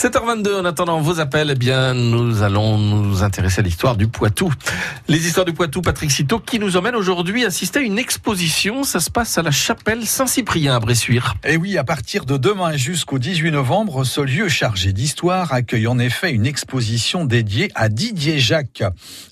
7h22, en attendant vos appels, eh bien, nous allons nous intéresser à l'histoire du Poitou. Les histoires du Poitou, Patrick Citeau, qui nous emmène aujourd'hui assister à une exposition. Ça se passe à la chapelle Saint-Cyprien à Bressuire. Et oui, à partir de demain jusqu'au 18 novembre, ce lieu chargé d'histoire accueille en effet une exposition dédiée à Didier Jacques.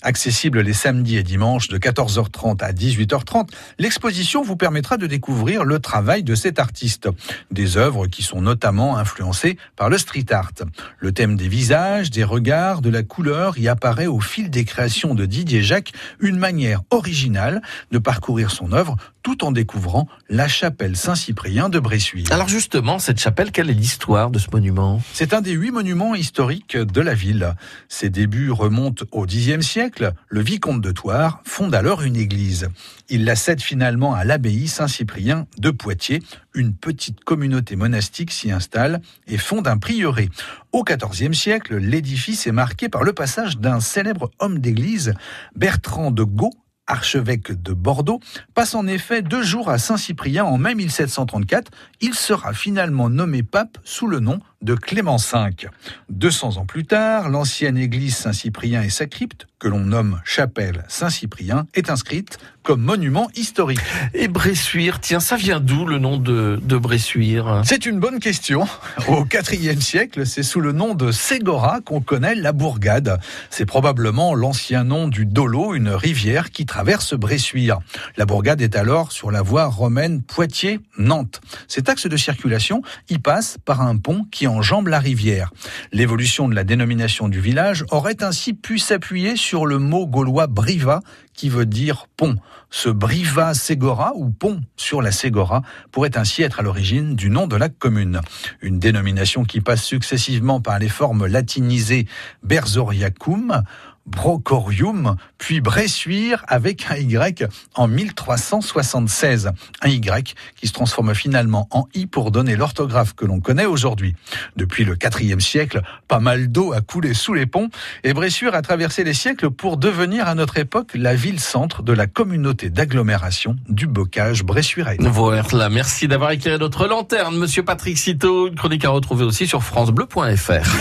Accessible les samedis et dimanches de 14h30 à 18h30, l'exposition vous permettra de découvrir le travail de cet artiste. Des œuvres qui sont notamment influencées par le street art. Le thème des visages, des regards, de la couleur y apparaît au fil des créations de Didier Jacques, une manière originale de parcourir son œuvre tout en découvrant la chapelle Saint-Cyprien de Bressuire. Alors justement, cette chapelle, quelle est l'histoire de ce monument? C'est un des huit monuments historiques de la ville. Ses débuts remontent au Xe siècle. Le vicomte de Thouars fonde alors une église. Il la cède finalement à l'abbaye Saint-Cyprien de Poitiers. Une petite communauté monastique s'y installe et fonde un prieuré. Au XIVe siècle, l'édifice est marqué par le passage d'un célèbre homme d'église, Bertrand de Gaux, archevêque de Bordeaux, passe en effet deux jours à Saint-Cyprien en mai 1734. Il sera finalement nommé pape sous le nom de Clément V. 200 ans plus tard, l'ancienne église Saint-Cyprien et sa crypte, que l'on nomme chapelle Saint-Cyprien, est inscrite comme monument historique. Et Bressuire, tiens, ça vient d'où le nom de, de Bressuire? C'est une bonne question. Au IVe siècle, c'est sous le nom de Ségora qu'on connaît la bourgade. C'est probablement l'ancien nom du Dolo, une rivière qui traverse Bressuire. La bourgade est alors sur la voie romaine Poitiers-Nantes. Cet axe de circulation y passe par un pont qui enjambe la rivière. L'évolution de la dénomination du village aurait ainsi pu s'appuyer sur le mot gaulois briva qui veut dire pont. Ce Briva Ségora ou pont sur la Ségora pourrait ainsi être à l'origine du nom de la commune. Une dénomination qui passe successivement par les formes latinisées Berzoriacum, Brocorium, puis Bressuire avec un Y en 1376. Un Y qui se transforme finalement en I pour donner l'orthographe que l'on connaît aujourd'hui. Depuis le IVe siècle, pas mal d'eau a coulé sous les ponts et Bressuire a traversé les siècles pour devenir à notre époque la ville-centre de la communauté d'agglomération du bocage bressuirais. Voilà, merci d'avoir éclairé notre lanterne, monsieur Patrick Citeau. Une chronique à retrouver aussi sur francebleu.fr.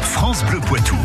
France Bleu Poitou.